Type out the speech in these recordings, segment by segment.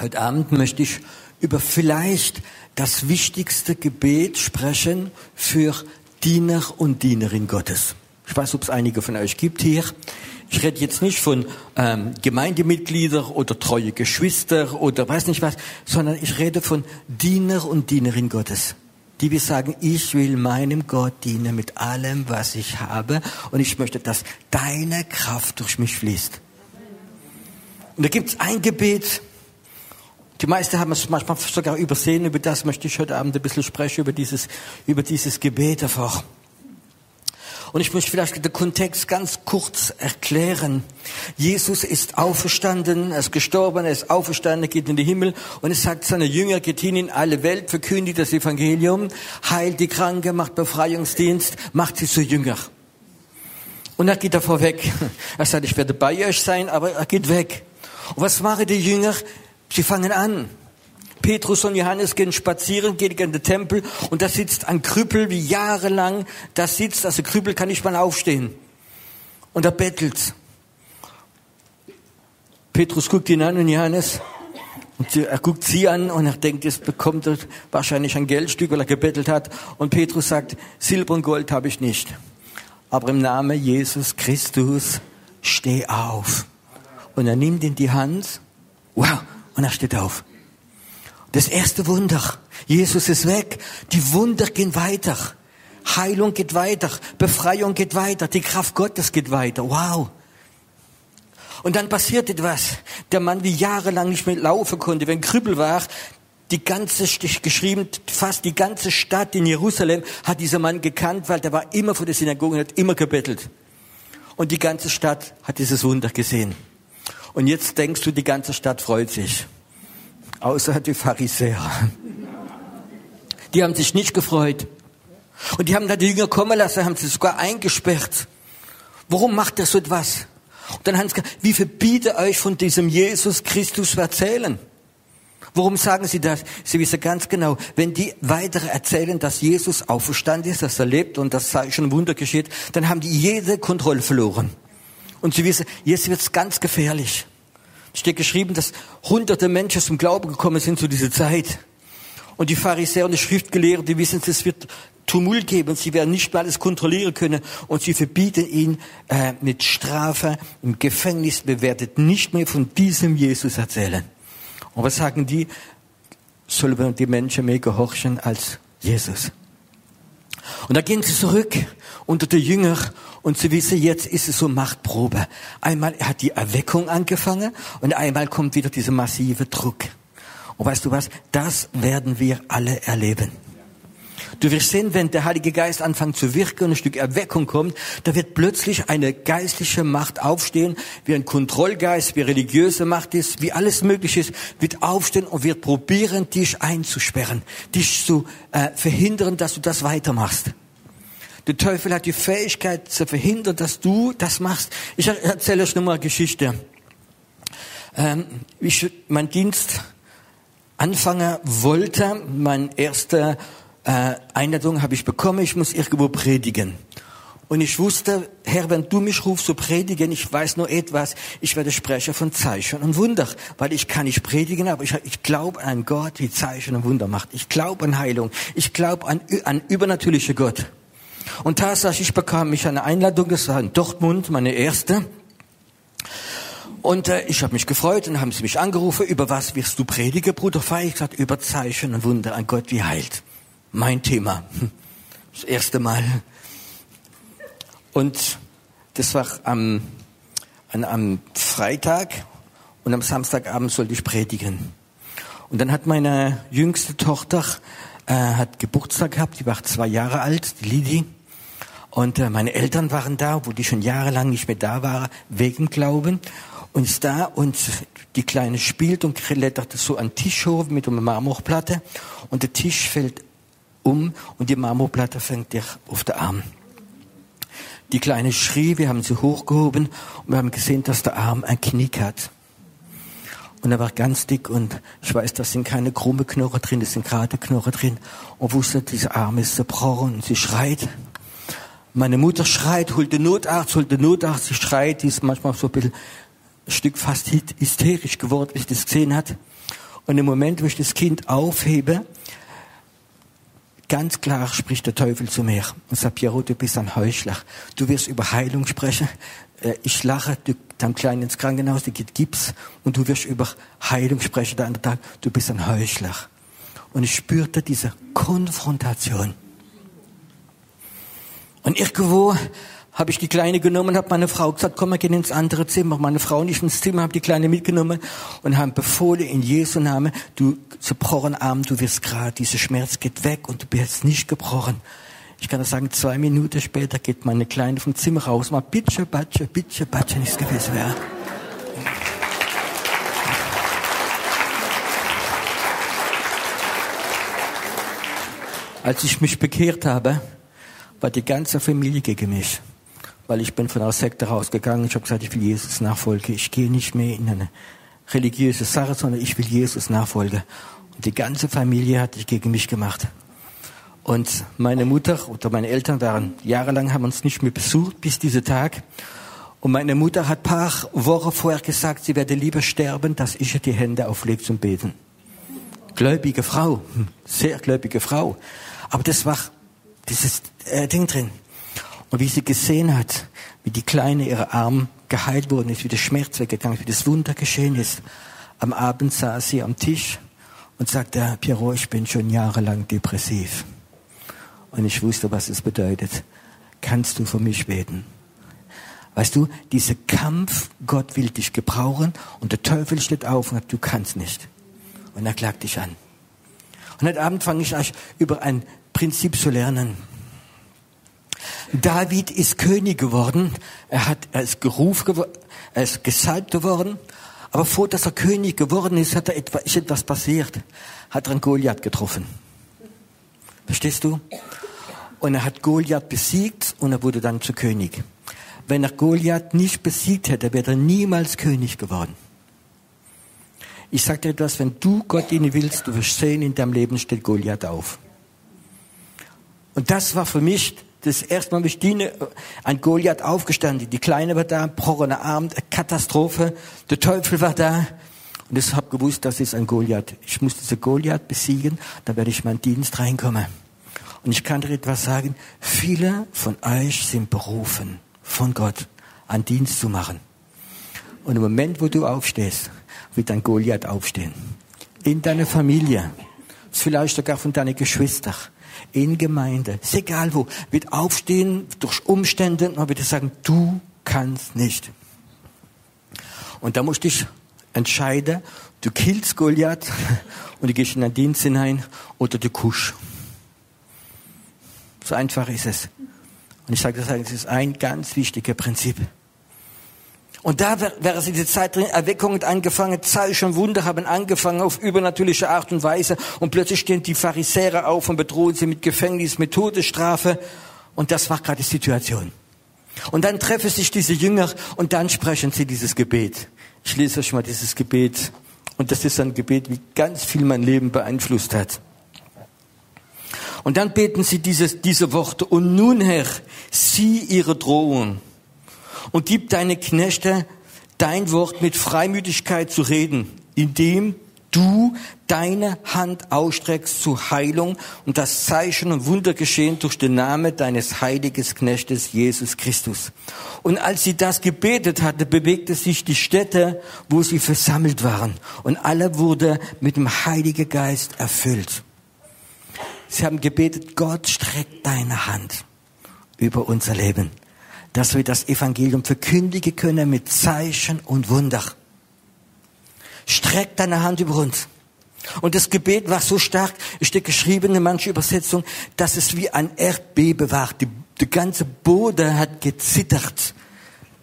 Heute Abend möchte ich über vielleicht das wichtigste Gebet sprechen für Diener und Dienerin Gottes. Ich weiß, ob es einige von euch gibt hier. Ich rede jetzt nicht von ähm, Gemeindemitgliedern oder treue Geschwister oder weiß nicht was, sondern ich rede von Diener und Dienerin Gottes. Die wir sagen, ich will meinem Gott dienen mit allem, was ich habe und ich möchte, dass deine Kraft durch mich fließt. Und da gibt es ein Gebet, die meisten haben es manchmal sogar übersehen. Über das möchte ich heute Abend ein bisschen sprechen, über dieses, über dieses Gebet einfach. Und ich möchte vielleicht den Kontext ganz kurz erklären. Jesus ist auferstanden, er ist gestorben, er ist auferstanden, er geht in den Himmel und es sagt seine Jünger, geht hin in alle Welt, verkündigt das Evangelium, heilt die Kranke, macht Befreiungsdienst, macht sie zu Jünger. Und er geht davor weg. Er sagt, ich werde bei euch sein, aber er geht weg. Und was machen die Jünger? Sie fangen an. Petrus und Johannes gehen spazieren, gehen in den Tempel und da sitzt ein Krüppel wie jahrelang da sitzt, also Krüppel kann nicht mal aufstehen. Und er bettelt. Petrus guckt ihn an und Johannes und er guckt sie an und er denkt, jetzt bekommt er wahrscheinlich ein Geldstück, weil er gebettelt hat. Und Petrus sagt, Silber und Gold habe ich nicht. Aber im Namen Jesus Christus, steh auf. Und er nimmt in die Hand. Wow, und er steht auf. Das erste Wunder. Jesus ist weg. Die Wunder gehen weiter. Heilung geht weiter. Befreiung geht weiter. Die Kraft Gottes geht weiter. Wow. Und dann passiert etwas. Der Mann, wie jahrelang nicht mehr laufen konnte, wenn Krüppel war, die ganze, geschrieben, fast die ganze Stadt in Jerusalem hat dieser Mann gekannt, weil der war immer vor der Synagoge und hat immer gebettelt. Und die ganze Stadt hat dieses Wunder gesehen. Und jetzt denkst du, die ganze Stadt freut sich. Außer die Pharisäer. Die haben sich nicht gefreut. Und die haben da die Jünger kommen lassen, haben sie sogar eingesperrt. Warum macht er so etwas? Und dann haben sie gesagt, wie verbiete euch von diesem Jesus Christus zu erzählen? Warum sagen sie das? Sie wissen ganz genau, wenn die weitere erzählen, dass Jesus auferstanden ist, dass er lebt und das Zeichen Wunder geschieht, dann haben die jede Kontrolle verloren. Und sie wissen, jetzt wird's ganz gefährlich. Es steht geschrieben, dass hunderte Menschen zum Glauben gekommen sind zu dieser Zeit. Und die Pharisäer und die Schriftgelehrten, die wissen, es wird Tumult geben. Sie werden nicht mehr alles kontrollieren können. Und sie verbieten ihn äh, mit Strafe im Gefängnis. Wir werden nicht mehr von diesem Jesus erzählen. Und was sagen die? Sollen die Menschen mehr gehorchen als Jesus? Und da gehen sie zurück unter die Jünger und sie wissen, jetzt ist es so Machtprobe. Einmal hat die Erweckung angefangen und einmal kommt wieder dieser massive Druck. Und weißt du was? Das werden wir alle erleben. Du wirst sehen, wenn der Heilige Geist anfängt zu wirken und ein Stück Erweckung kommt, da wird plötzlich eine geistliche Macht aufstehen, wie ein Kontrollgeist, wie religiöse Macht ist, wie alles möglich ist, wird aufstehen und wird probieren, dich einzusperren, dich zu äh, verhindern, dass du das weitermachst. Der Teufel hat die Fähigkeit zu verhindern, dass du das machst. Ich erzähle euch nochmal eine Geschichte. Ähm, ich mein Dienst anfangen wollte, mein erster äh, Einladung habe ich bekommen, ich muss irgendwo predigen. Und ich wusste, Herr, wenn du mich rufst zu predigen, ich weiß nur etwas, ich werde Sprecher von Zeichen und Wunder, weil ich kann nicht predigen, aber ich, ich glaube an Gott, die Zeichen und Wunder macht. Ich glaube an Heilung. Ich glaube an, an übernatürliche Gott. Und tatsächlich bekam ich eine Einladung, das war in Dortmund, meine erste. Und äh, ich habe mich gefreut und haben sie mich angerufen, über was wirst du predigen, Bruder Fei? Ich gesagt, über Zeichen und Wunder, an Gott wie heilt mein Thema. Das erste Mal. Und das war am, an, am Freitag und am Samstagabend sollte ich predigen. Und dann hat meine jüngste Tochter äh, hat Geburtstag gehabt, die war zwei Jahre alt, die Lidi. Und äh, meine Eltern waren da, wo die schon jahrelang nicht mehr da waren, wegen Glauben. Und ist da und die Kleine spielt und klettert so an den Tisch hoch mit einer Marmorplatte. Und der Tisch fällt um und die Marmorplatte fängt dich auf den Arm. Die Kleine schrie, wir haben sie hochgehoben und wir haben gesehen, dass der Arm ein Knick hat. Und er war ganz dick und ich weiß, da sind keine krumme Knochen drin, das sind gerade Knochen drin. Und wusste, dieser Arm ist zerbrochen und sie schreit. Meine Mutter schreit, holt den Notarzt, holt den Notarzt, sie schreit, die ist manchmal so ein bisschen ein Stück fast hysterisch geworden, wie ich das gesehen hat. Und im Moment, wo ich das Kind aufhebe, ganz klar spricht der Teufel zu mir und sagt, Piero, du bist ein Heuchler. Du wirst über Heilung sprechen. Äh, ich lache, du deinem Kleinen ins Krankenhaus, der geht Gips und du wirst über Heilung sprechen. Der andere Tag, du bist ein Heuchler. Und ich spürte diese Konfrontation. Und irgendwo habe ich die Kleine genommen, habe meine Frau gesagt, komm, wir gehen ins andere Zimmer. Meine Frau nicht ins Zimmer, habe die Kleine mitgenommen und haben befohlen in Jesu Namen, du zerbrochen Arm, du wirst gerade, dieser Schmerz geht weg und du bist nicht gebrochen. Ich kann das sagen, zwei Minuten später geht meine Kleine vom Zimmer raus, mal bitte, batsche, bitte, batsche, nichts gewesen wäre. Als ich mich bekehrt habe, war die ganze Familie gegen mich. Weil ich bin von einer Sekte rausgegangen. Ich habe gesagt, ich will Jesus nachfolgen. Ich gehe nicht mehr in eine religiöse Sache, sondern ich will Jesus nachfolgen. Und die ganze Familie hat sich gegen mich gemacht. Und meine Mutter oder meine Eltern waren jahrelang, haben uns nicht mehr besucht bis dieser Tag. Und meine Mutter hat paar Wochen vorher gesagt, sie werde lieber sterben, dass ich ihr die Hände auflege zum Beten. Gläubige Frau, hm, sehr gläubige Frau. Aber das war dieses äh, Ding drin. Und wie sie gesehen hat, wie die Kleine, ihre Arm geheilt worden ist, wie der Schmerz weggegangen ist, wie das Wunder geschehen ist. Am Abend saß sie am Tisch und sagte, Pierrot, ich bin schon jahrelang depressiv. Und ich wusste, was es bedeutet. Kannst du für mich beten? Weißt du, dieser Kampf, Gott will dich gebrauchen und der Teufel steht auf und sagt, du kannst nicht. Und er klagt dich an. Und heute Abend fange ich euch über ein Prinzip zu lernen. David ist König geworden. Er hat, er ist gerufen, er ist gesalbt geworden. Aber vor, dass er König geworden ist, hat er etwas, ist etwas passiert. Hat er einen Goliath getroffen. Verstehst du? Und er hat Goliath besiegt und er wurde dann zu König. Wenn er Goliath nicht besiegt hätte, wäre er niemals König geworden. Ich sage dir etwas, wenn du Gott dienen willst, du wirst sehen, in deinem Leben steht Goliath auf. Und das war für mich das erste Mal, wie ich diene, ein Goliath aufgestanden. Die Kleine war da, brochener Arm, Katastrophe. Der Teufel war da. Und ich habe gewusst, das ist ein Goliath. Ich muss diese Goliath besiegen, da werde ich meinen Dienst reinkommen. Und ich kann dir etwas sagen, viele von euch sind berufen von Gott, einen Dienst zu machen. Und im Moment, wo du aufstehst, wird ein Goliath aufstehen. In deiner Familie, vielleicht sogar von deinen Geschwistern in Gemeinde, ist egal wo, wird aufstehen durch Umstände und wird sagen, du kannst nicht. Und da musst du dich entscheiden, du killst Goliath und du gehst in den Dienst hinein oder du kusch. So einfach ist es. Und ich sage das, ist ein ganz wichtiges Prinzip. Und da wäre in dieser Zeit drin, Erweckungen angefangen, Zeichen und Wunder haben angefangen auf übernatürliche Art und Weise. Und plötzlich stehen die Pharisäer auf und bedrohen sie mit Gefängnis, mit Todesstrafe. Und das war gerade die Situation. Und dann treffen sich diese Jünger und dann sprechen sie dieses Gebet. Ich lese euch mal dieses Gebet. Und das ist ein Gebet, wie ganz viel mein Leben beeinflusst hat. Und dann beten sie dieses, diese Worte. Und nun, Herr, sieh ihre Drohung und gib deine Knechte dein Wort mit Freimütigkeit zu reden, indem du deine Hand ausstreckst zur Heilung und das Zeichen und Wunder geschehen durch den Namen deines heiligen Knechtes Jesus Christus. Und als sie das gebetet hatte, bewegte sich die Städte, wo sie versammelt waren und alle wurde mit dem Heiligen Geist erfüllt. Sie haben gebetet, Gott streckt deine Hand über unser Leben dass wir das Evangelium verkündigen können mit Zeichen und Wunder. Streck deine Hand über uns. Und das Gebet war so stark, es steht geschrieben in manchen Übersetzungen, dass es wie ein Erdbeben war. Die, die ganze Boden hat gezittert.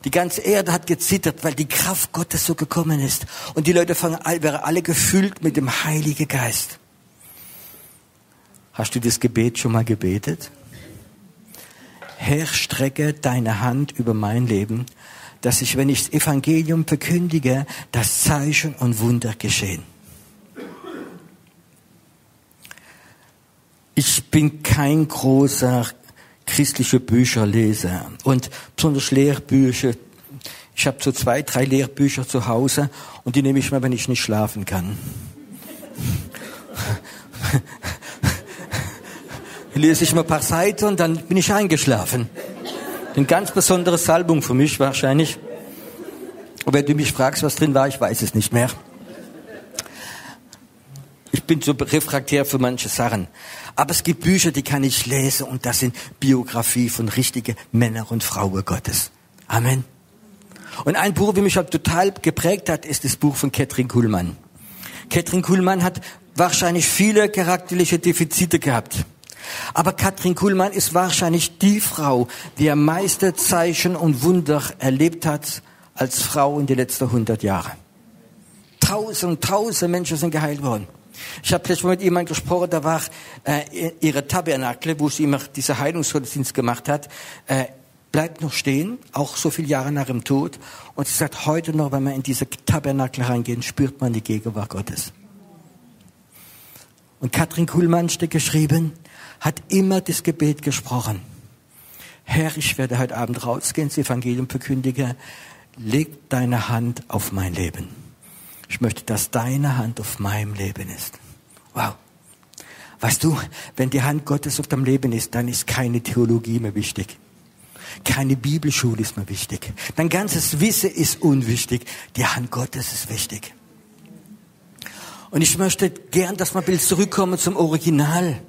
Die ganze Erde hat gezittert, weil die Kraft Gottes so gekommen ist. Und die Leute fangen, wären alle gefüllt mit dem Heiligen Geist. Hast du das Gebet schon mal gebetet? Herr, strecke deine Hand über mein Leben, dass ich, wenn ich das Evangelium verkündige, das Zeichen und Wunder geschehen. Ich bin kein großer christlicher Bücherleser und besonders Lehrbücher. Ich habe so zwei, drei Lehrbücher zu Hause und die nehme ich mal, wenn ich nicht schlafen kann. Lese ich mal ein paar Seiten und dann bin ich eingeschlafen. Eine ganz besondere Salbung für mich wahrscheinlich. Und wenn du mich fragst, was drin war, ich weiß es nicht mehr. Ich bin so refraktär für manche Sachen. Aber es gibt Bücher, die kann ich lesen und das sind Biografie von richtigen Männern und Frauen Gottes. Amen. Und ein Buch, wie mich total geprägt hat, ist das Buch von Katrin Kuhlmann. Katrin Kuhlmann hat wahrscheinlich viele charakterliche Defizite gehabt. Aber Katrin Kuhlmann ist wahrscheinlich die Frau, die am meisten Zeichen und Wunder erlebt hat als Frau in den letzten 100 Jahren. Tausend, tausend Menschen sind geheilt worden. Ich habe letztes Mal mit jemandem gesprochen, da war äh, ihre Tabernakel, wo sie immer diese Heilungsgottesdienst gemacht hat, äh, bleibt noch stehen, auch so viele Jahre nach dem Tod. Und sie sagt, heute noch, wenn wir in diese Tabernakel reingehen, spürt man die Gegenwart Gottes. Und Katrin Kuhlmann steht geschrieben, hat immer das Gebet gesprochen. Herr, ich werde heute Abend rausgehen, das Evangelium verkündigen. Leg deine Hand auf mein Leben. Ich möchte, dass deine Hand auf meinem Leben ist. Wow. Weißt du, wenn die Hand Gottes auf deinem Leben ist, dann ist keine Theologie mehr wichtig. Keine Bibelschule ist mehr wichtig. Dein ganzes Wissen ist unwichtig. Die Hand Gottes ist wichtig. Und ich möchte gern, dass wir ein bisschen zurückkommen zum Original.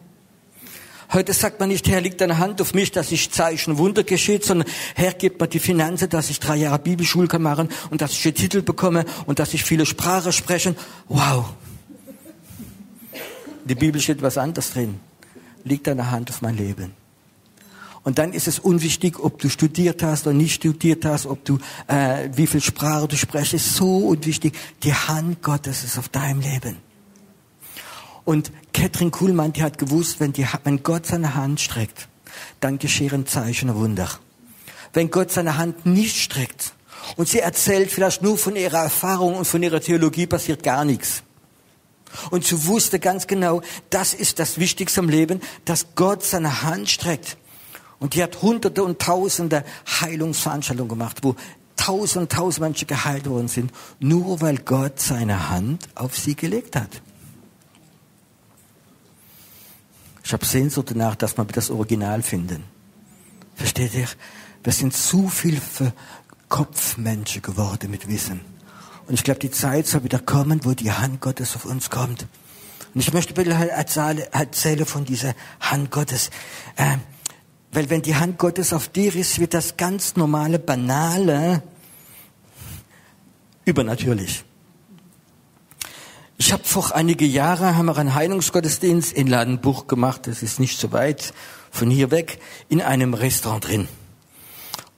Heute sagt man nicht, Herr, liegt deine Hand auf mich, dass ich Zeichen Wunder geschieht, sondern Herr, gib mir die Finanzen, dass ich drei Jahre Bibelschule kann machen und dass ich den Titel bekomme und dass ich viele Sprachen spreche. Wow. Die Bibel steht was anderes drin. Liegt deine Hand auf mein Leben. Und dann ist es unwichtig, ob du studiert hast oder nicht studiert hast, ob du äh, wie viel Sprache du sprichst. Ist so unwichtig. Die Hand Gottes ist auf deinem Leben. Und Katrin Kuhlmann, die hat gewusst, wenn, die, wenn Gott seine Hand streckt, dann geschehen Zeichen und Wunder. Wenn Gott seine Hand nicht streckt und sie erzählt vielleicht nur von ihrer Erfahrung und von ihrer Theologie, passiert gar nichts. Und sie wusste ganz genau, das ist das Wichtigste im Leben, dass Gott seine Hand streckt. Und die hat hunderte und tausende Heilungsveranstaltungen gemacht, wo tausend, tausend Menschen geheilt worden sind, nur weil Gott seine Hand auf sie gelegt hat. Ich habe Sehnsucht danach, dass wir das Original finden. Versteht ihr? Wir sind zu viel für Kopfmenschen geworden mit Wissen. Und ich glaube, die Zeit soll wieder kommen, wo die Hand Gottes auf uns kommt. Und ich möchte bitte halt erzählen von dieser Hand Gottes. Äh, weil wenn die Hand Gottes auf dir ist, wird das ganz normale, banale übernatürlich. Ich habe vor einige Jahre haben wir einen Heilungsgottesdienst in Ladenbuch gemacht. Das ist nicht so weit von hier weg in einem Restaurant drin.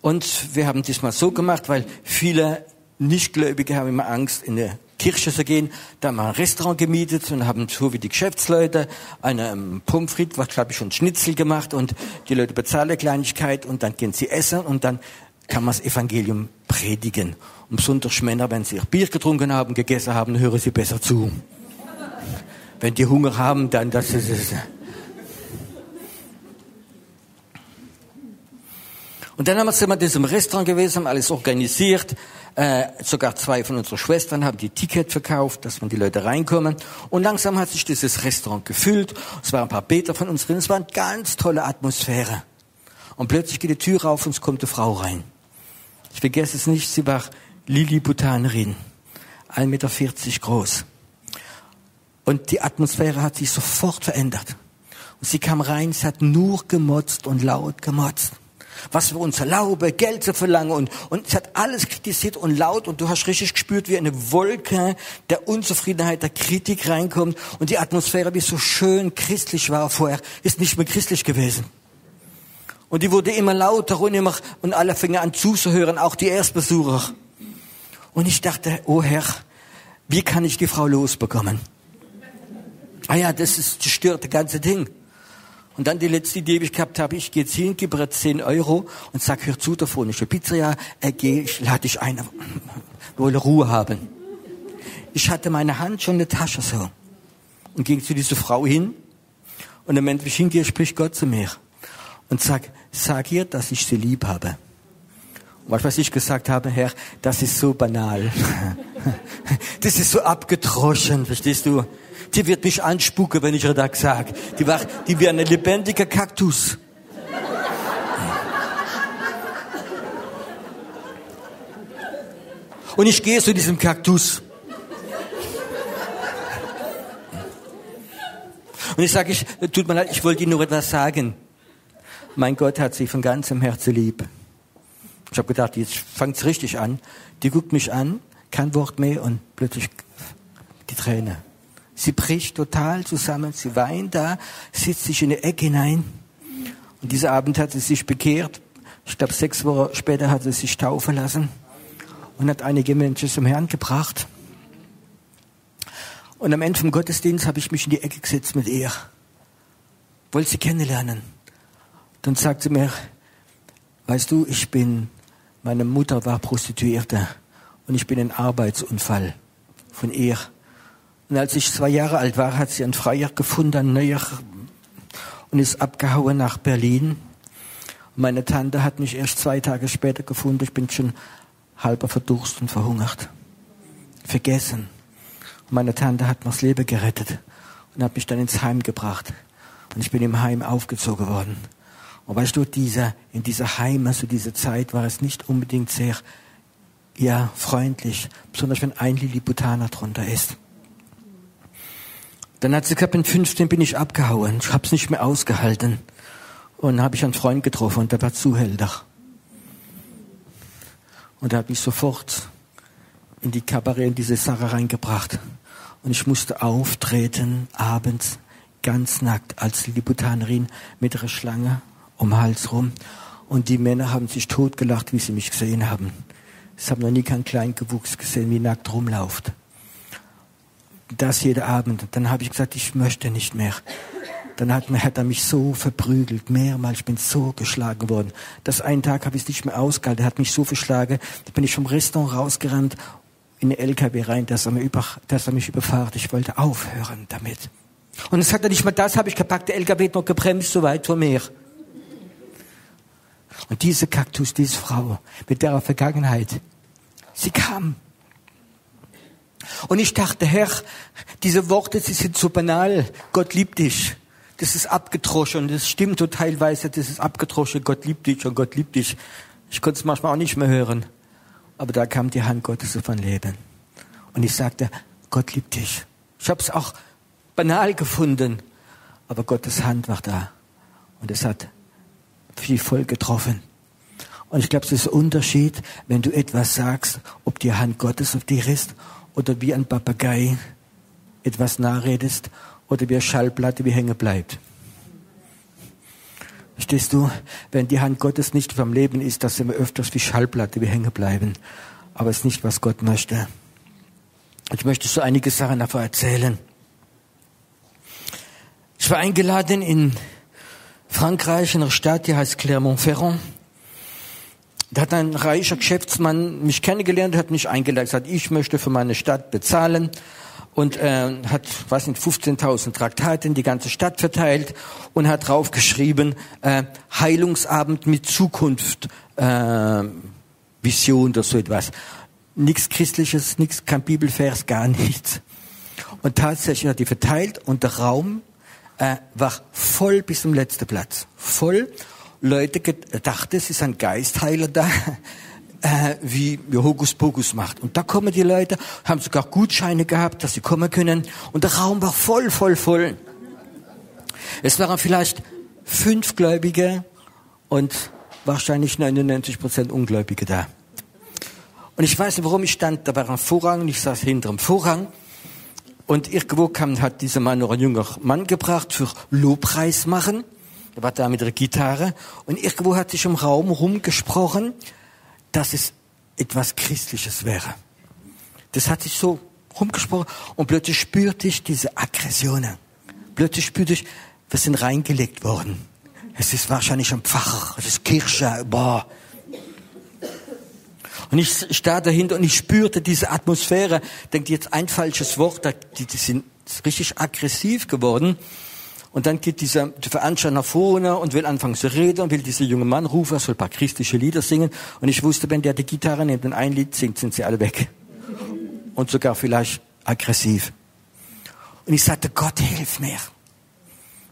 Und wir haben diesmal so gemacht, weil viele Nichtgläubige haben immer Angst, in eine Kirche zu gehen. Da haben wir ein Restaurant gemietet und haben so wie die Geschäftsleute einen Pommes was glaube ich schon Schnitzel gemacht und die Leute bezahlen eine Kleinigkeit und dann gehen sie essen und dann kann man das Evangelium predigen. Und besonders Männer, wenn sie ihr Bier getrunken haben, gegessen haben, hören sie besser zu. Wenn die Hunger haben, dann das ist es. Und dann haben wir sind wir in diesem Restaurant gewesen, haben alles organisiert. Äh, sogar zwei von unseren Schwestern haben die Ticket verkauft, dass man die Leute reinkommen. Und langsam hat sich dieses Restaurant gefüllt. Es waren ein paar Beter von uns drin. Es war eine ganz tolle Atmosphäre. Und plötzlich geht die Tür auf und es kommt eine Frau rein. Ich vergesse es nicht, sie war Lilliputanerin, 1,40 Meter groß. Und die Atmosphäre hat sich sofort verändert. Und sie kam rein, sie hat nur gemotzt und laut gemotzt. Was wir uns erlauben, Geld zu verlangen und, und sie hat alles kritisiert und laut und du hast richtig gespürt, wie eine Wolke der Unzufriedenheit, der Kritik reinkommt und die Atmosphäre, die so schön christlich war vorher, ist nicht mehr christlich gewesen. Und die wurde immer lauter und immer, und alle fingen an zuzuhören, auch die Erstbesucher. Und ich dachte, oh Herr, wie kann ich die Frau losbekommen? Ah ja, das ist, das stört das ganze Ding. Und dann die letzte Idee, die ich gehabt habe, ich gehe jetzt hin, gebe ihr 10 Euro und sag, hör zu, davon ist eine Pizzeria, äh, geh, ich lade dich ein, wolle Ruhe haben. Ich hatte meine Hand schon in der Tasche so und ging zu dieser Frau hin und im Moment, wie ich hingehe, spricht Gott zu mir und sag, sag ihr, dass ich sie lieb habe. Und was ich gesagt habe, Herr, das ist so banal. Das ist so abgedroschen, verstehst du? Die wird mich anspucken, wenn ich ihr das sage. Die, war, die wäre ein lebendiger Kaktus. Und ich gehe zu diesem Kaktus. Und ich sage, ich, tut mir leid, ich wollte Ihnen nur etwas sagen. Mein Gott hat sie von ganzem Herzen lieb. Ich habe gedacht, jetzt fängt's richtig an. Die guckt mich an, kein Wort mehr und plötzlich die Träne. Sie bricht total zusammen, sie weint da, sitzt sich in die Ecke hinein. Und dieser Abend hat sie sich bekehrt. Ich glaube, sechs Wochen später hat sie sich taufen lassen und hat einige Menschen zum Herrn gebracht. Und am Ende vom Gottesdienst habe ich mich in die Ecke gesetzt mit ihr. Wollte sie kennenlernen. Dann sagt sie mir, weißt du, ich bin, meine Mutter war Prostituierte und ich bin ein Arbeitsunfall von ihr. Und als ich zwei Jahre alt war, hat sie einen Freier gefunden, ein neuer, und ist abgehauen nach Berlin. Meine Tante hat mich erst zwei Tage später gefunden. Ich bin schon halber verdurst und verhungert. Vergessen. Und meine Tante hat mir das Leben gerettet und hat mich dann ins Heim gebracht. Und ich bin im Heim aufgezogen worden. Und weißt du, dieser, in dieser Heim, also diese Zeit, war es nicht unbedingt sehr, ja, freundlich. Besonders wenn ein Lilliputaner drunter ist. Dann hat sie gesagt, mit 15 bin ich abgehauen. Ich hab's nicht mehr ausgehalten. Und habe ich einen Freund getroffen und der war Zuhälter. Und er hat mich sofort in die Kabarett, in diese Sache reingebracht. Und ich musste auftreten, abends, ganz nackt, als Lilliputanerin mit einer Schlange um den Hals rum. Und die Männer haben sich totgelacht, wie sie mich gesehen haben. Sie haben noch nie keinen Kleingewuchs gesehen, wie nackt rumlauft das jeden Abend. Dann habe ich gesagt, ich möchte nicht mehr. Dann hat, hat er mich so verprügelt, mehrmals, ich bin so geschlagen worden. Das einen Tag habe ich es nicht mehr ausgehalten, er hat mich so verschlagen, da bin ich vom Restaurant rausgerannt, in den LKW rein, dass er, mir über, dass er mich überfahrt. Ich wollte aufhören damit. Und es sagt er nicht mal das, habe ich gepackt, der LKW hat noch gebremst, so weit vor mir. Und diese Kaktus, diese Frau mit der Vergangenheit, sie kam und ich dachte, Herr, diese Worte, sie sind so banal. Gott liebt dich. Das ist abgedroschen und das stimmt so teilweise, das ist abgedroschen. Gott liebt dich und Gott liebt dich. Ich konnte es manchmal auch nicht mehr hören. Aber da kam die Hand Gottes auf mein Leben. Und ich sagte, Gott liebt dich. Ich habe es auch banal gefunden. Aber Gottes Hand war da. Und es hat viel voll getroffen. Und ich glaube, es ist ein Unterschied, wenn du etwas sagst, ob die Hand Gottes auf dir ist oder wie ein Papagei etwas nachredest oder wie eine Schallplatte wie hängen bleibt. Verstehst du? Wenn die Hand Gottes nicht vom Leben ist, dass wir öfters wie Schallplatte wie hängen bleiben. Aber es ist nicht, was Gott möchte. Ich möchte so einige Sachen davon erzählen. Ich war eingeladen in Frankreich, in einer Stadt, die heißt Clermont-Ferrand. Da hat ein reicher Geschäftsmann mich kennengelernt, hat mich eingeladen, gesagt, ich möchte für meine Stadt bezahlen und äh, hat, weiß nicht, 15.000 Traktate in die ganze Stadt verteilt und hat draufgeschrieben, äh, Heilungsabend mit Zukunft, äh, Vision oder so etwas. Nichts Christliches, nichts, kein Bibelvers, gar nichts. Und tatsächlich hat die verteilt und der Raum äh, war voll bis zum letzten Platz. Voll. Leute gedacht, es ist ein Geistheiler da, äh, wie, wie Hokus Pokus macht. Und da kommen die Leute, haben sogar Gutscheine gehabt, dass sie kommen können. Und der Raum war voll, voll, voll. Es waren vielleicht fünf Gläubige und wahrscheinlich 99 Prozent Ungläubige da. Und ich weiß nicht, warum ich stand. Da war ein Vorhang ich saß hinter dem Vorhang. Und irgendwo kam, hat dieser Mann noch ein junger Mann gebracht für Lobpreis machen. Er war da mit der Gitarre und irgendwo hat sich im Raum rumgesprochen, dass es etwas Christliches wäre. Das hat sich so rumgesprochen und plötzlich spürte ich diese Aggressionen. Plötzlich spürte ich, wir sind reingelegt worden. Es ist wahrscheinlich ein Pfarrer, es ist Kirche, boah. Und ich stand dahinter und ich spürte diese Atmosphäre. Denkt jetzt ein falsches Wort, die, die sind richtig aggressiv geworden. Und dann geht dieser Veranstalter nach vorne und will anfangen zu reden und will dieser junge Mann rufen, er soll ein paar christliche Lieder singen. Und ich wusste, wenn der die Gitarre nimmt und ein Lied singt, sind sie alle weg. Und sogar vielleicht aggressiv. Und ich sagte, Gott, hilf mir.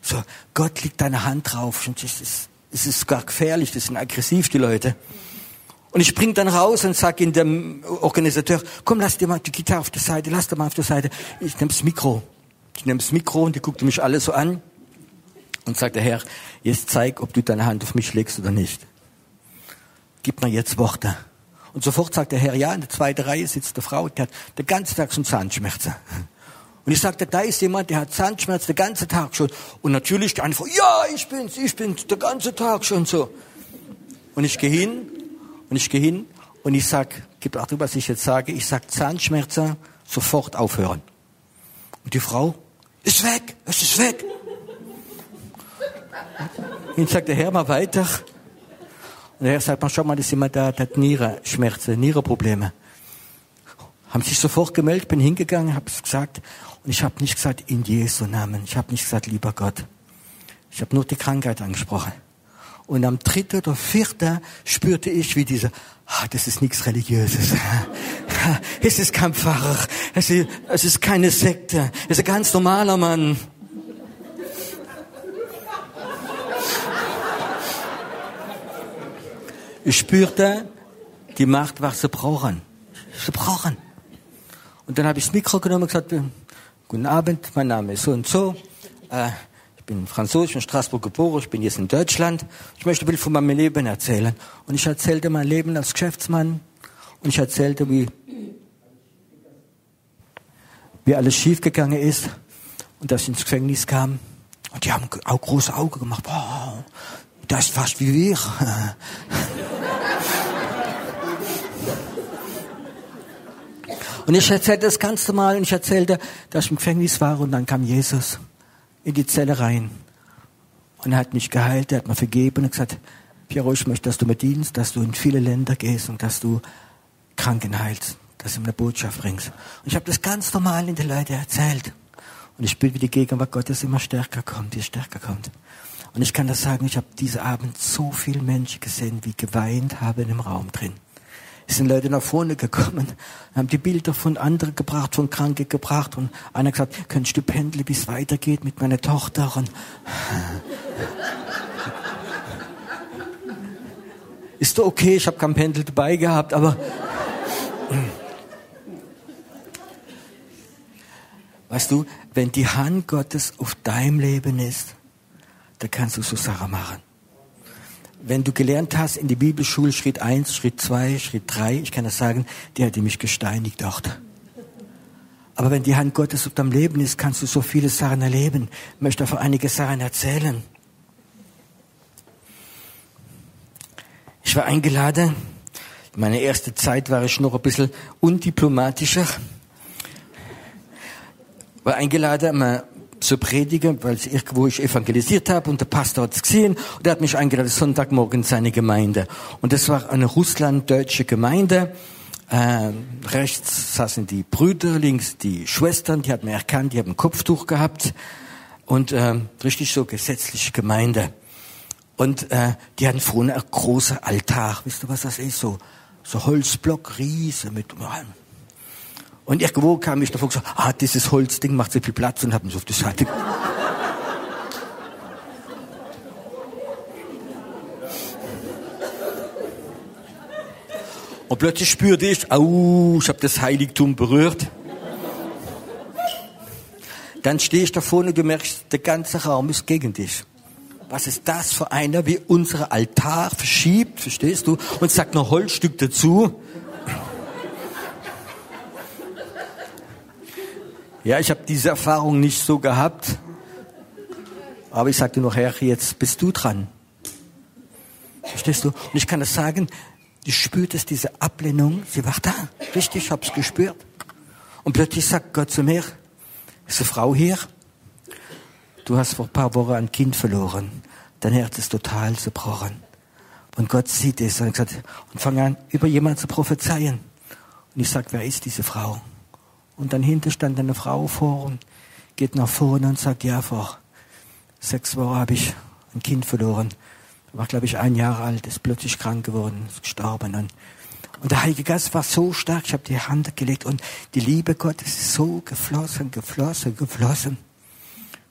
So, Gott legt deine Hand drauf. Und es ist, es ist gar gefährlich, das sind aggressiv, die Leute. Und ich spring dann raus und sag in dem Organisateur, komm, lass dir mal die Gitarre auf der Seite, lass dir mal auf der Seite. Ich nehme das Mikro. Ich nehme das Mikro und die guckte mich alle so an und sagte, Herr, jetzt zeig, ob du deine Hand auf mich legst oder nicht. Gib mir jetzt Worte. Und sofort sagt der Herr, ja, in der zweiten Reihe sitzt eine Frau, die hat den ganzen Tag schon Zahnschmerzen. Und ich sagte, da ist jemand, der hat Zahnschmerzen den ganzen Tag schon. Und natürlich die Frau, ja, ich bin's, ich bin's, den ganzen Tag schon so. Und ich gehe hin, und ich gehe hin, und ich sag, gib Achtung, was ich jetzt sage, ich sag Zahnschmerzen, sofort aufhören. Und die Frau, ist weg, es ist weg. Und sagt der Herr mal weiter. Und der Herr sagt, mal, schau mal, das ist jemand da, der hat Nierenschmerzen, Nierenprobleme. Haben sich sofort gemeldet, bin hingegangen, habe es gesagt. Und ich habe nicht gesagt, in Jesu Namen. Ich habe nicht gesagt, lieber Gott. Ich habe nur die Krankheit angesprochen. Und am dritten oder vierten spürte ich, wie dieser, ah, das ist nichts Religiöses. Es ist kein Pfarrer. Es ist, es ist keine Sekte. Es ist ein ganz normaler Mann. Ich spürte, die Macht war sie brauchen. Sie brauchen. Und dann habe ich das Mikro genommen und gesagt, guten Abend, mein Name ist so und so. Äh, ich bin Französisch in Straßburg geboren, ich bin jetzt in Deutschland. Ich möchte ein bisschen von meinem Leben erzählen. Und ich erzählte mein Leben als Geschäftsmann. Und ich erzählte, wie, wie alles schiefgegangen ist. Und dass ich ins Gefängnis kam. Und die haben auch große Augen gemacht. Wow, das ist fast wie wir. Und ich erzählte das ganz normal und ich erzählte, dass ich im Gefängnis war und dann kam Jesus in die Zelle rein. Und er hat mich geheilt, er hat mir vergeben und gesagt, Piero, ich möchte, dass du mir dienst, dass du in viele Länder gehst und dass du Kranken heilst, dass du ihm eine Botschaft bringst. Und ich habe das ganz normal in den Leuten erzählt. Und ich spüre, wie die Gegenwart Gottes immer stärker kommt, wie stärker kommt. Und ich kann das sagen, ich habe diesen Abend so viele Menschen gesehen, wie geweint haben im Raum drin. Es sind Leute nach vorne gekommen, haben die Bilder von anderen gebracht, von Kranken gebracht und einer gesagt, könntest du pendeln, wie es weitergeht mit meiner Tochter? Und ist doch okay, ich habe kein Pendel dabei gehabt, aber weißt du, wenn die Hand Gottes auf deinem Leben ist, dann kannst du so Sachen machen wenn du gelernt hast in die Bibelschule Schritt 1, Schritt 2, Schritt 3, ich kann das sagen, die hätte mich gesteinigt dort. Aber wenn die Hand Gottes auf deinem Leben ist, kannst du so viele Sachen erleben. Ich möchte einfach einige Sachen erzählen. Ich war eingeladen. Meine erste Zeit war ich noch ein bisschen undiplomatischer. War eingeladen, zu predigen, weil irgendwo ich evangelisiert habe und der Pastor hat es gesehen und er hat mich eingeladen, Sonntagmorgen in seine Gemeinde. Und das war eine russlanddeutsche Gemeinde. Ähm, rechts saßen die Brüder, links die Schwestern, die hat man erkannt, die haben ein Kopftuch gehabt und ähm, richtig so gesetzliche Gemeinde. Und äh, die hatten vorne ein großer Altar. Wisst ihr, was das ist? So, so Holzblock, Riese mit und irgendwo kam ich davor und gesagt, ah, dieses Holzding macht so viel Platz und habe mich auf die Seite. Und plötzlich spürte ich, au, ich habe das Heiligtum berührt. Dann stehe ich da vorne und du merkst, der ganze Raum ist gegen dich. Was ist das für einer, wie unser Altar verschiebt, verstehst du? Und sagt noch Holzstück dazu. Ja, ich habe diese Erfahrung nicht so gehabt. Aber ich sagte noch, Herr, jetzt bist du dran. Verstehst du? Und ich kann das sagen, ich spürte es, diese Ablehnung, sie war da. Richtig, ich hab's gespürt. Und plötzlich sagt Gott zu mir, ist eine Frau hier? Du hast vor ein paar Wochen ein Kind verloren. Dein Herz ist total zerbrochen. Und Gott sieht es und, gesagt, und fang an, über jemanden zu prophezeien. Und ich sag, wer ist diese Frau? Und dann hinter stand eine Frau vor und geht nach vorne und sagt, ja, Frau, sechs Wochen habe ich ein Kind verloren. War, glaube ich, ein Jahr alt, ist plötzlich krank geworden, ist gestorben. Und, und der Heilige Geist war so stark, ich habe die Hand gelegt und die Liebe Gottes ist so geflossen, geflossen, geflossen.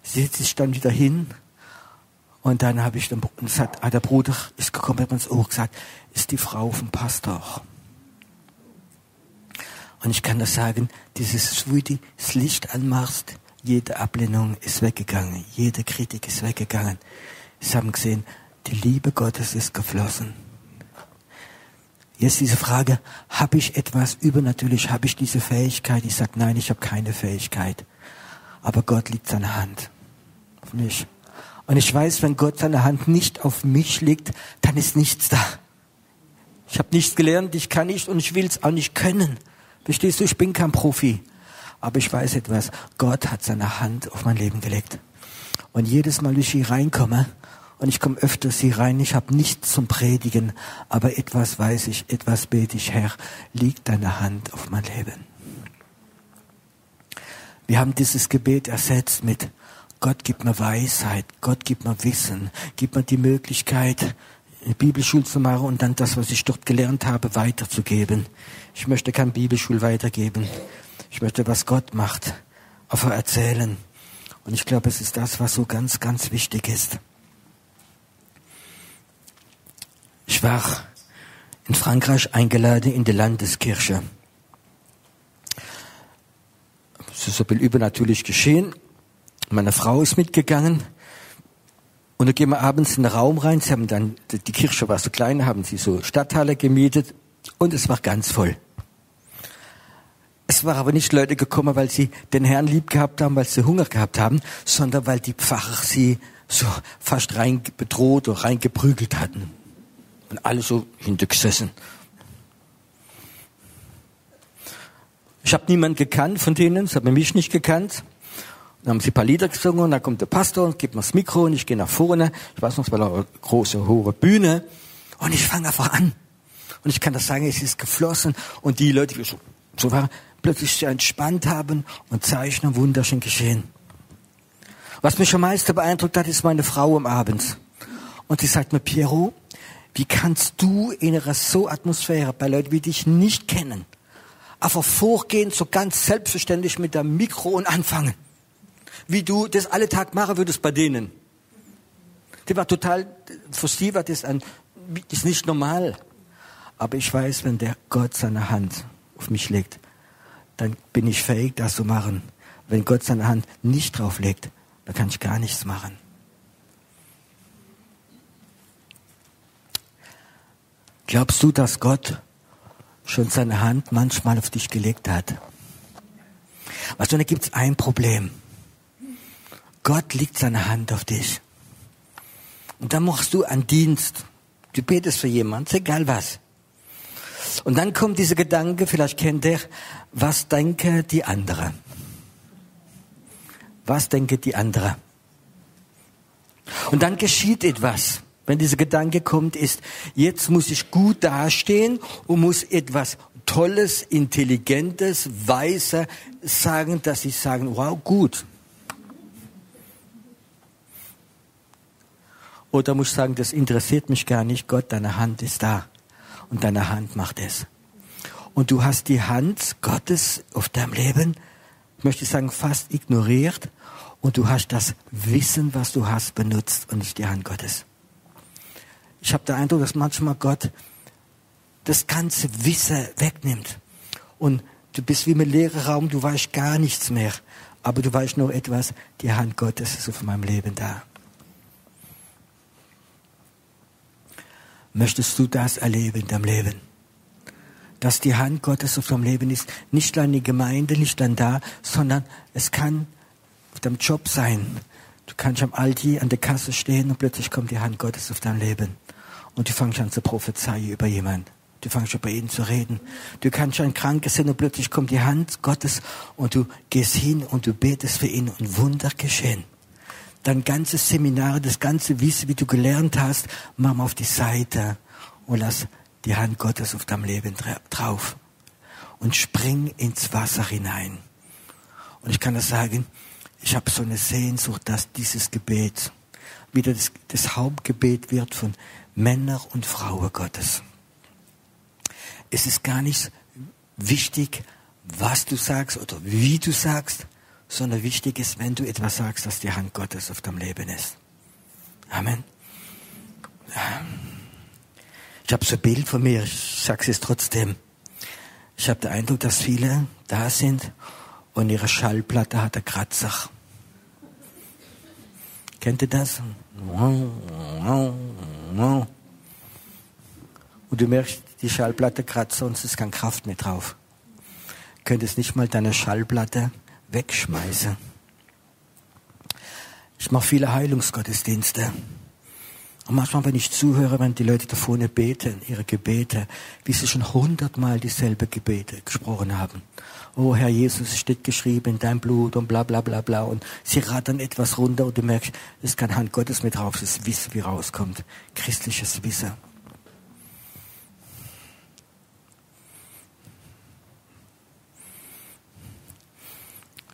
Sie sich dann wieder hin und dann habe ich dann, gesagt, ah, der Bruder ist gekommen, hat mir ins Ohr gesagt, ist die Frau vom Pastor. Und ich kann das sagen, dieses, du das Licht anmachst, jede Ablehnung ist weggegangen, jede Kritik ist weggegangen. Sie haben gesehen, die Liebe Gottes ist geflossen. Jetzt diese Frage, habe ich etwas übernatürlich, habe ich diese Fähigkeit? Ich sage, nein, ich habe keine Fähigkeit. Aber Gott liegt seine Hand auf mich. Und ich weiß, wenn Gott seine Hand nicht auf mich legt, dann ist nichts da. Ich habe nichts gelernt, ich kann nicht und ich will es auch nicht können. Verstehst du, ich bin kein Profi. Aber ich weiß etwas, Gott hat seine Hand auf mein Leben gelegt. Und jedes Mal, wenn ich hier reinkomme, und ich komme öfters hier rein, ich habe nichts zum Predigen, aber etwas weiß ich, etwas bete ich, Herr, liegt deine Hand auf mein Leben. Wir haben dieses Gebet ersetzt mit Gott gibt mir Weisheit, Gott gibt mir Wissen, gibt mir die Möglichkeit, eine Bibelschule zu machen und dann das, was ich dort gelernt habe, weiterzugeben. Ich möchte kein Bibelschul weitergeben. Ich möchte, was Gott macht, auf erzählen. Und ich glaube, es ist das, was so ganz, ganz wichtig ist. Ich war in Frankreich eingeladen in die Landeskirche. Es ist so bisschen übernatürlich geschehen. Meine Frau ist mitgegangen. Und dann gehen wir abends in den Raum rein. Sie haben dann, die Kirche war so klein, haben sie so Stadthalle gemietet. Und es war ganz voll. Es waren aber nicht Leute gekommen, weil sie den Herrn lieb gehabt haben, weil sie Hunger gehabt haben, sondern weil die Pfarrer sie so fast rein bedroht oder reingeprügelt hatten. Und alle so hintergesessen. Ich habe niemanden gekannt von denen, sie haben mich nicht gekannt. Dann haben sie ein paar Lieder gesungen und dann kommt der Pastor und gibt mir das Mikro und ich gehe nach vorne. Ich weiß noch, es war eine große, hohe Bühne. Und ich fange einfach an. Und ich kann das sagen, es ist geflossen. Und die Leute, die so, so waren, plötzlich sehr entspannt haben und Zeichen wunderschön geschehen. Was mich am meisten beeindruckt hat, ist meine Frau am Abend. Und sie sagt mir, Piero, wie kannst du in einer so Atmosphäre bei Leuten, die dich nicht kennen, einfach vorgehen, so ganz selbstverständlich mit dem Mikro und anfangen? wie du das alle Tag machen würdest bei denen. Die war total, für sie war das, ein, ist nicht normal. Aber ich weiß, wenn der Gott seine Hand auf mich legt, dann bin ich fähig, das zu machen. Wenn Gott seine Hand nicht drauf legt, dann kann ich gar nichts machen. Glaubst du, dass Gott schon seine Hand manchmal auf dich gelegt hat? Weißt du, da gibt es ein Problem. Gott legt seine Hand auf dich. Und dann machst du einen Dienst. Du betest für jemanden, egal was. Und dann kommt dieser Gedanke, vielleicht kennt ihr, was denke die andere? Was denke die andere? Und dann geschieht etwas. Wenn dieser Gedanke kommt, ist, jetzt muss ich gut dastehen und muss etwas Tolles, Intelligentes, Weiser sagen, dass sie sagen, wow, gut. Oder muss ich sagen, das interessiert mich gar nicht. Gott, deine Hand ist da. Und deine Hand macht es. Und du hast die Hand Gottes auf deinem Leben, möchte ich sagen, fast ignoriert. Und du hast das Wissen, was du hast, benutzt und nicht die Hand Gottes. Ich habe den Eindruck, dass manchmal Gott das ganze Wissen wegnimmt. Und du bist wie im leeren Raum, du weißt gar nichts mehr. Aber du weißt nur etwas, die Hand Gottes ist auf meinem Leben da. Möchtest du das erleben in deinem Leben? Dass die Hand Gottes auf deinem Leben ist, nicht an die Gemeinde, nicht an da, sondern es kann auf deinem Job sein. Du kannst am Aldi an der Kasse stehen und plötzlich kommt die Hand Gottes auf dein Leben. Und du fängst an zu prophezeien über jemanden. Du fängst über ihn zu reden. Du kannst ein Krankes sein und plötzlich kommt die Hand Gottes und du gehst hin und du betest für ihn und Wunder geschehen dein ganzes Seminar, das ganze Wissen, wie du gelernt hast, mach mal auf die Seite und lass die Hand Gottes auf deinem Leben drauf. Und spring ins Wasser hinein. Und ich kann das sagen, ich habe so eine Sehnsucht, dass dieses Gebet wieder das, das Hauptgebet wird von Männern und Frauen Gottes. Es ist gar nicht wichtig, was du sagst oder wie du sagst, sondern wichtig ist, wenn du etwas sagst, dass die Hand Gottes auf deinem Leben ist. Amen. Ich habe so ein Bild von mir, ich sage es trotzdem. Ich habe den Eindruck, dass viele da sind und ihre Schallplatte hat einen Kratzer. Kennt ihr das? Und du merkst, die Schallplatte kratzt und es ist keine Kraft mehr drauf. Könntest nicht mal deine Schallplatte wegschmeißen. Ich mache viele Heilungsgottesdienste. Und manchmal, wenn ich zuhöre, wenn die Leute da vorne beten, ihre Gebete, wie sie schon hundertmal dieselbe Gebete gesprochen haben. Oh Herr Jesus, es steht geschrieben in dein Blut und bla bla bla bla. Und sie rattern etwas runter und du merkst, es ist kein Hand Gottes mit drauf, es ist Wissen, wie rauskommt. Christliches Wissen.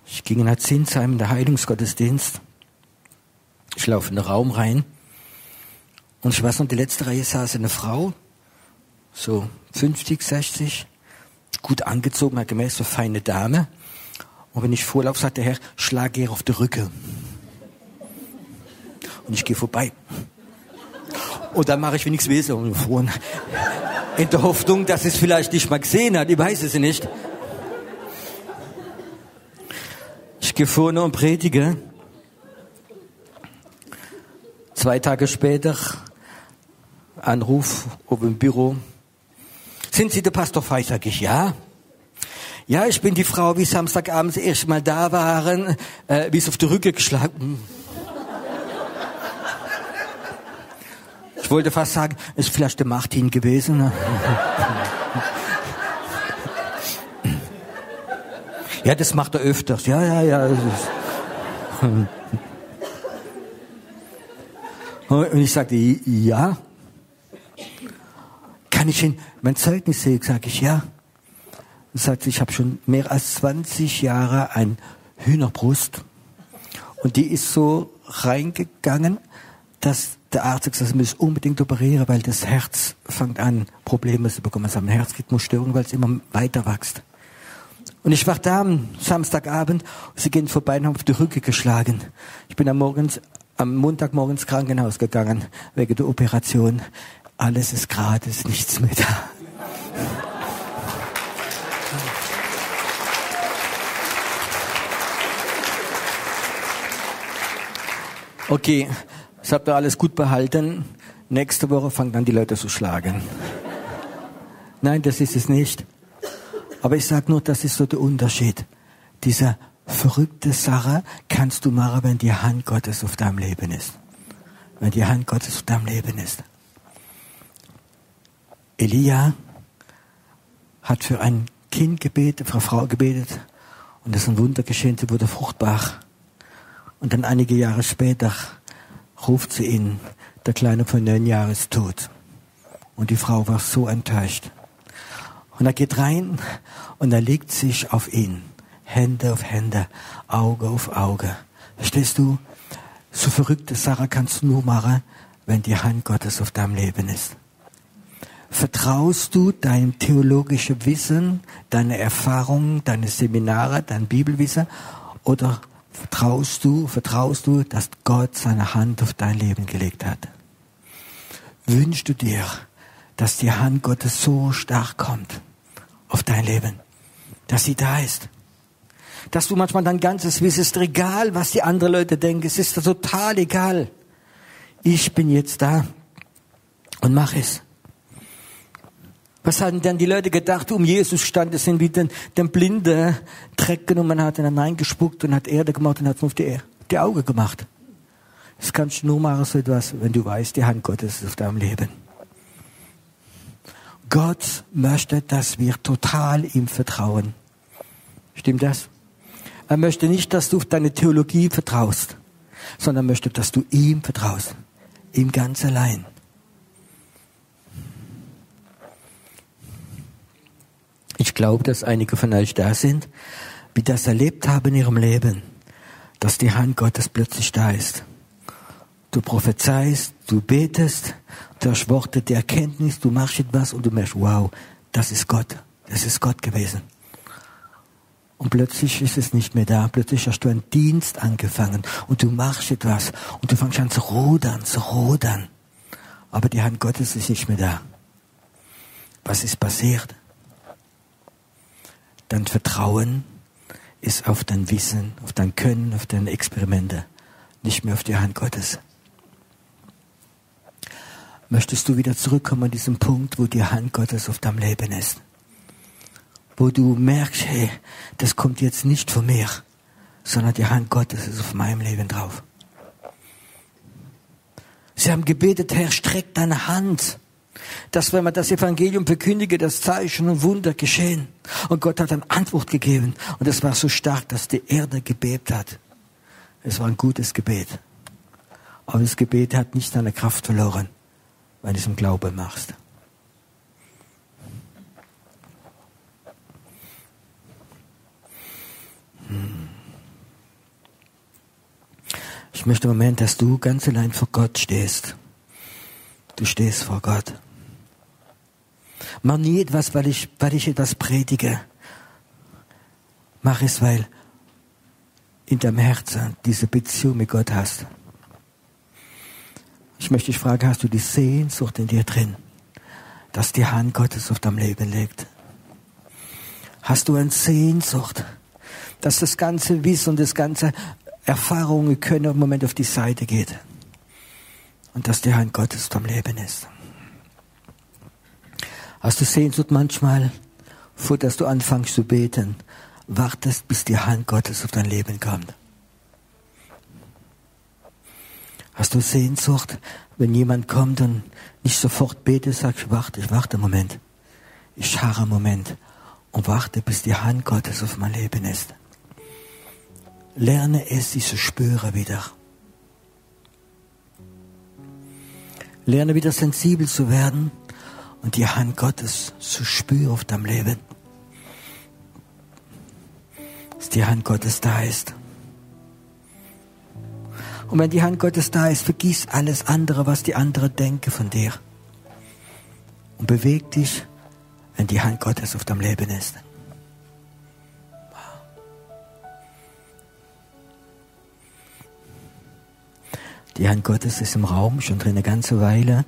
Ich ging nach Zinsheim in der Heilungsgottesdienst. Ich laufe in den Raum rein. Und ich weiß noch, die letzte Reihe saß eine Frau, so 50, 60, gut angezogen, hat gemäß so feine Dame. Und wenn ich vorlaufe, sagt der Herr, schlag ihr auf die Rücke. Und ich gehe vorbei. Und dann mache ich wenigstens Wesen in der Hoffnung, dass es vielleicht nicht mal gesehen hat. Ich weiß es nicht. Gefahren und predige. Zwei Tage später Anruf oben im Büro. Sind Sie der Pastor Fei? Sag ich, ja. Ja, ich bin die Frau, wie Samstagabends erst mal da waren, äh, wie es auf die Rücke geschlagen. Ich wollte fast sagen, ist vielleicht der Martin gewesen. Ja, das macht er öfters. Ja, ja, ja. Und ich sagte, ja. Kann ich Ihnen mein Zeugnis sehen? Sag ich, ja. Er sagt, ich habe schon mehr als 20 Jahre ein Hühnerbrust. Und die ist so reingegangen, dass der Arzt gesagt hat, ich muss unbedingt operieren, weil das Herz fängt an, Probleme zu bekommen. Also ein Herzrhythmusstörung, weil es immer weiter wächst. Und ich war da am Samstagabend, sie gehen vorbei und haben auf die Rücke geschlagen. Ich bin am, morgens, am Montagmorgen ins Krankenhaus gegangen, wegen der Operation. Alles ist gratis, nichts mehr da. Okay, das habt ihr alles gut behalten. Nächste Woche fangen dann die Leute zu schlagen. Nein, das ist es nicht. Aber ich sage nur, das ist so der Unterschied. Diese verrückte Sache kannst du machen, wenn die Hand Gottes auf deinem Leben ist. Wenn die Hand Gottes auf deinem Leben ist. Elia hat für ein Kind gebetet, für eine Frau gebetet und das ist ein Wunder geschehen, sie wurde fruchtbar. Und dann einige Jahre später ruft sie ihn, der Kleine von neun Jahren ist tot. Und die Frau war so enttäuscht. Und er geht rein und er legt sich auf ihn. Hände auf Hände, Auge auf Auge. Verstehst du? So verrückte Sache kannst du nur machen, wenn die Hand Gottes auf deinem Leben ist. Vertraust du deinem theologischen Wissen, deine Erfahrungen, deine Seminare, dein Bibelwissen oder vertraust du, vertraust du, dass Gott seine Hand auf dein Leben gelegt hat? Wünschst du dir, dass die Hand Gottes so stark kommt, auf dein Leben. Dass sie da ist. Dass du manchmal dein ganzes Wissen ist egal, was die anderen Leute denken. Es ist total egal. Ich bin jetzt da und mach es. Was hatten denn die Leute gedacht, um Jesus stand es sind wie den, den Blinde Dreck genommen hat, ihn reingespuckt und hat Erde gemacht und hat auf die, die Augen gemacht. Das kannst du nur machen, so etwas, wenn du weißt, die Hand Gottes ist auf deinem Leben. Gott möchte, dass wir total ihm vertrauen. Stimmt das? Er möchte nicht, dass du auf deine Theologie vertraust, sondern möchte, dass du ihm vertraust. Ihm ganz allein. Ich glaube, dass einige von euch da sind, die das erlebt haben in ihrem Leben, dass die Hand Gottes plötzlich da ist. Du prophezeist, du betest, du hast Worte der Erkenntnis, du machst etwas und du merkst, wow, das ist Gott. Das ist Gott gewesen. Und plötzlich ist es nicht mehr da. Plötzlich hast du einen Dienst angefangen und du machst etwas und du fängst an zu rudern, zu rudern. Aber die Hand Gottes ist nicht mehr da. Was ist passiert? Dein Vertrauen ist auf dein Wissen, auf dein Können, auf deine Experimente, nicht mehr auf die Hand Gottes. Möchtest du wieder zurückkommen an diesen Punkt, wo die Hand Gottes auf deinem Leben ist? Wo du merkst, hey, das kommt jetzt nicht von mir, sondern die Hand Gottes ist auf meinem Leben drauf. Sie haben gebetet, Herr, streck deine Hand dass wenn man das Evangelium verkündige, das Zeichen und Wunder geschehen. Und Gott hat eine Antwort gegeben. Und es war so stark, dass die Erde gebebt hat. Es war ein gutes Gebet. Aber das Gebet hat nicht seine Kraft verloren, es im Glauben machst. Hm. Ich möchte im Moment, dass du ganz allein vor Gott stehst. Du stehst vor Gott. Mach nie etwas, weil ich, weil ich etwas predige. Mach es, weil in deinem Herzen diese Beziehung mit Gott hast. Ich möchte dich fragen, hast du die Sehnsucht in dir drin, dass die Hand Gottes auf deinem Leben liegt? Hast du eine Sehnsucht, dass das ganze Wissen und das ganze Erfahrungen können im Moment auf die Seite geht und dass die Hand Gottes auf deinem Leben ist? Hast du Sehnsucht manchmal, vor dass du anfängst zu beten, wartest, bis die Hand Gottes auf dein Leben kommt? Hast du Sehnsucht, wenn jemand kommt und nicht sofort betet, sagst du, warte, ich warte einen Moment. Ich harre einen Moment und warte, bis die Hand Gottes auf mein Leben ist. Lerne es, sie zu spüren wieder. Lerne wieder sensibel zu werden und die Hand Gottes zu spüren auf deinem Leben. Dass die Hand Gottes da ist. Und wenn die Hand Gottes da ist, vergiss alles andere, was die anderen denken von dir. Und beweg dich, wenn die Hand Gottes auf deinem Leben ist. Die Hand Gottes ist im Raum schon drin eine ganze Weile.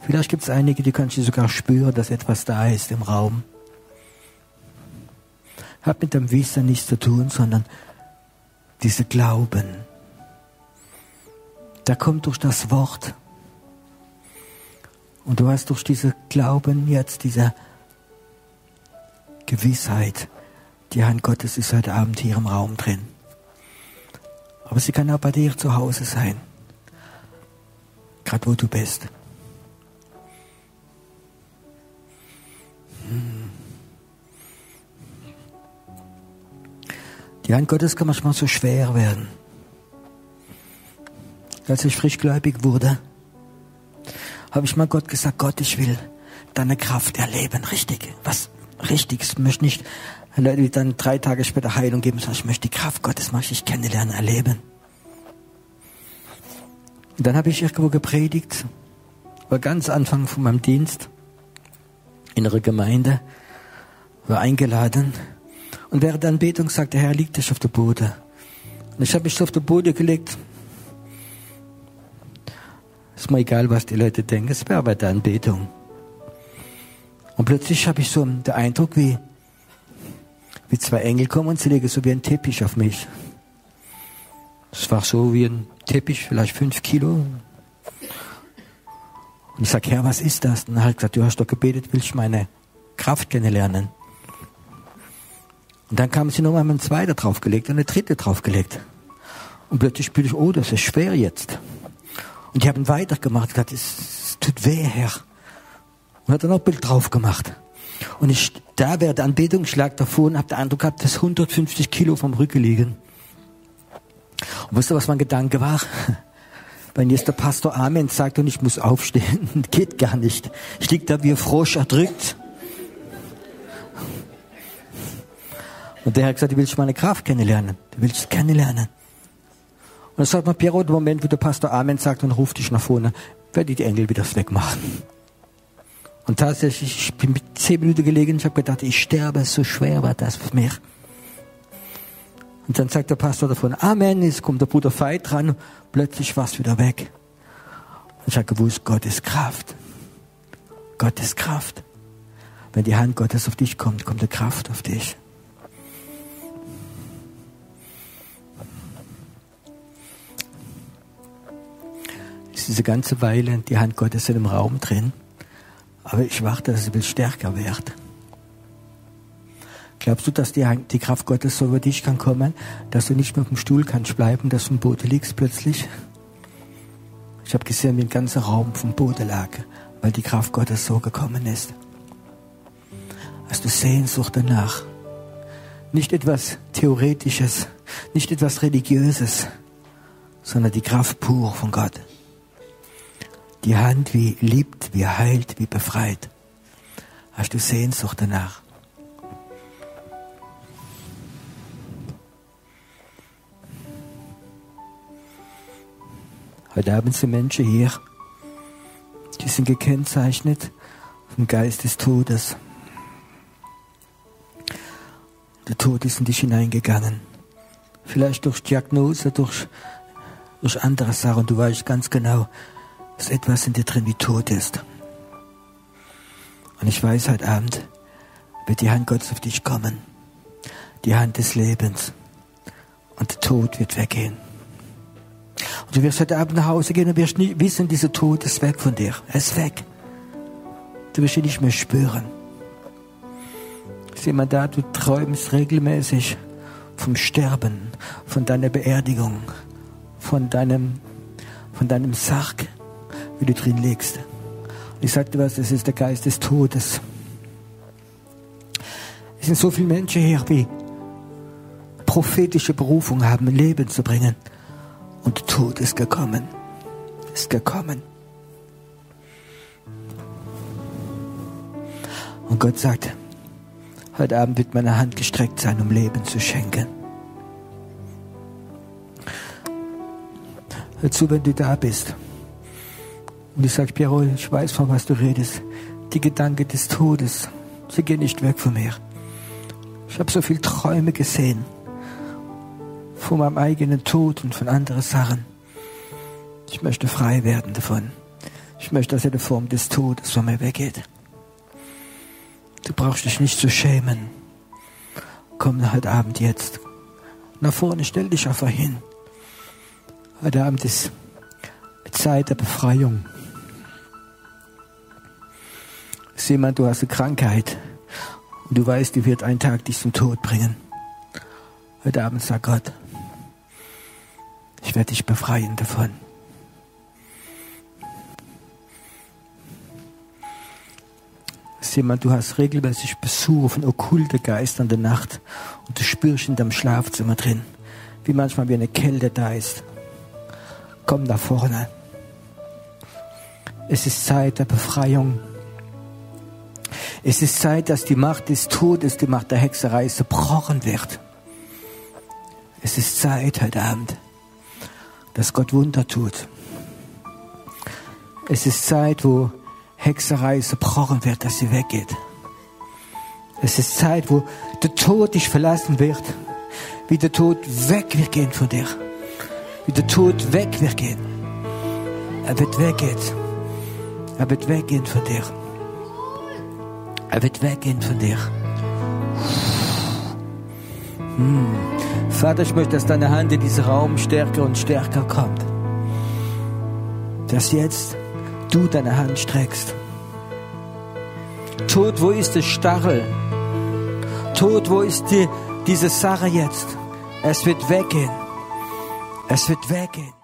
Vielleicht gibt es einige, die kannst du sogar spüren, dass etwas da ist im Raum. Hat mit dem Wissen nichts zu tun, sondern diese Glauben. Der kommt durch das Wort. Und du hast durch diese Glauben jetzt diese Gewissheit, die Hand Gottes ist heute Abend hier im Raum drin. Aber sie kann auch bei dir zu Hause sein. Gerade wo du bist. Die Hand Gottes kann manchmal so schwer werden. Als ich frischgläubig wurde, habe ich mal Gott gesagt, Gott, ich will deine Kraft erleben, richtig, was Richtiges. Ich möchte nicht Leute, die dann drei Tage später Heilung geben, sondern ich möchte die Kraft Gottes möchte ich kennenlernen, erleben. Und dann habe ich irgendwo gepredigt, war ganz Anfang von meinem Dienst in einer Gemeinde, war eingeladen und während der Anbetung sagte, Herr, liegt dich auf der Boden. Und ich habe mich so auf der Boden gelegt. Ist mir egal, was die Leute denken, es wäre bei der Anbetung. Und plötzlich habe ich so den Eindruck, wie, wie zwei Engel kommen und sie legen so wie ein Teppich auf mich. Es war so wie ein Teppich, vielleicht fünf Kilo. Und ich sage, Herr, was ist das? Und er hat gesagt, du hast doch gebetet, willst du meine Kraft kennenlernen? Und dann kam sie nochmal einem zweiten draufgelegt und eine dritte draufgelegt. Und plötzlich spüre ich, oh, das ist schwer jetzt. Und die haben weitergemacht, gesagt, es, tut weh, Herr. Und hat dann noch ein Bild drauf gemacht. Und ich, da während der Anbetung, ich lag davor und habe den Eindruck gehabt, dass 150 Kilo vom Rücken liegen. Und wisst ihr, was mein Gedanke war? Wenn jetzt der Pastor Amen sagt und ich muss aufstehen, geht gar nicht. Ich lieg da wie ein Frosch erdrückt. Und der hat gesagt, du willst meine Kraft kennenlernen. Du willst kennenlernen. Und dann sagt man, Piero, der Moment, wo der Pastor Amen sagt und ruft dich nach vorne, werde die Engel wieder wegmachen. Und tatsächlich, ich bin mit zehn Minuten gelegen, ich habe gedacht, ich sterbe, so schwer war das für mich. Und dann sagt der Pastor davon, Amen, jetzt kommt der Bruder Veit dran, plötzlich war es wieder weg. Und ich habe gewusst, Gott ist Kraft. Gott ist Kraft. Wenn die Hand Gottes auf dich kommt, kommt die Kraft auf dich. Diese ganze Weile die Hand Gottes in dem Raum drin. Aber ich warte, dass es will stärker wird. Glaubst du, dass die, die Kraft Gottes so über dich kann kommen, dass du nicht mehr auf dem Stuhl kannst bleiben, dass du im Boden liegst plötzlich? Ich habe gesehen, wie ein ganzer Raum vom Boden lag, weil die Kraft Gottes so gekommen ist. Hast du Sehnsucht danach? Nicht etwas Theoretisches, nicht etwas Religiöses, sondern die Kraft pur von Gott. Die Hand, wie liebt, wie heilt, wie befreit. Hast du Sehnsucht danach? Heute Abend sind Menschen hier, die sind gekennzeichnet vom Geist des Todes. Der Tod ist in dich hineingegangen. Vielleicht durch Diagnose, durch, durch andere Sachen. Du weißt ganz genau, dass etwas in dir drin wie tot ist. Und ich weiß, heute Abend wird die Hand Gottes auf dich kommen. Die Hand des Lebens. Und der Tod wird weggehen. Und du wirst heute Abend nach Hause gehen und wirst nie wissen, dieser Tod ist weg von dir. Er ist weg. Du wirst ihn nicht mehr spüren. Ist jemand da, du träumst regelmäßig vom Sterben, von deiner Beerdigung, von deinem, von deinem Sarg, wie du drin liegst. Und ich sagte was, das ist der Geist des Todes. Es sind so viele Menschen hier, die prophetische Berufung haben, Leben zu bringen. Und der Tod ist gekommen. Ist gekommen. Und Gott sagt, heute Abend wird meine Hand gestreckt sein, um Leben zu schenken. Hör zu, wenn du da bist. Und ich sage, Piero, ich weiß, von was du redest. Die Gedanken des Todes, sie gehen nicht weg von mir. Ich habe so viele Träume gesehen von meinem eigenen Tod und von anderen Sachen. Ich möchte frei werden davon. Ich möchte, dass jede Form des Todes von mir weggeht. Du brauchst dich nicht zu schämen. Komm heute Abend jetzt. Nach vorne, stell dich einfach hin. Heute Abend ist Zeit der Befreiung. Sieh mal, du hast eine Krankheit und du weißt, die wird einen Tag dich zum Tod bringen. Heute Abend sagt Gott, ich werde dich befreien davon. Sieh mal, du hast regelmäßig Besuch von okkulten Geistern der Nacht und du spürst in deinem Schlafzimmer drin, wie manchmal wie eine Kälte da ist. Komm da vorne. Es ist Zeit der Befreiung. Es ist Zeit, dass die Macht des Todes, die Macht der Hexerei zerbrochen wird. Es ist Zeit heute Abend, dass Gott Wunder tut. Es ist Zeit, wo Hexerei zerbrochen wird, dass sie weggeht. Es ist Zeit, wo der Tod dich verlassen wird, wie der Tod weg wird gehen von dir. Wie der Tod weg wird gehen. Er wird weggehen. Er wird weggehen von dir. Er wird weggehen von dir. Hm. Vater, ich möchte, dass deine Hand in diesen Raum stärker und stärker kommt. Dass jetzt du deine Hand streckst. Tod, wo ist der Stachel? Tod, wo ist die, diese Sache jetzt? Es wird weggehen. Es wird weggehen.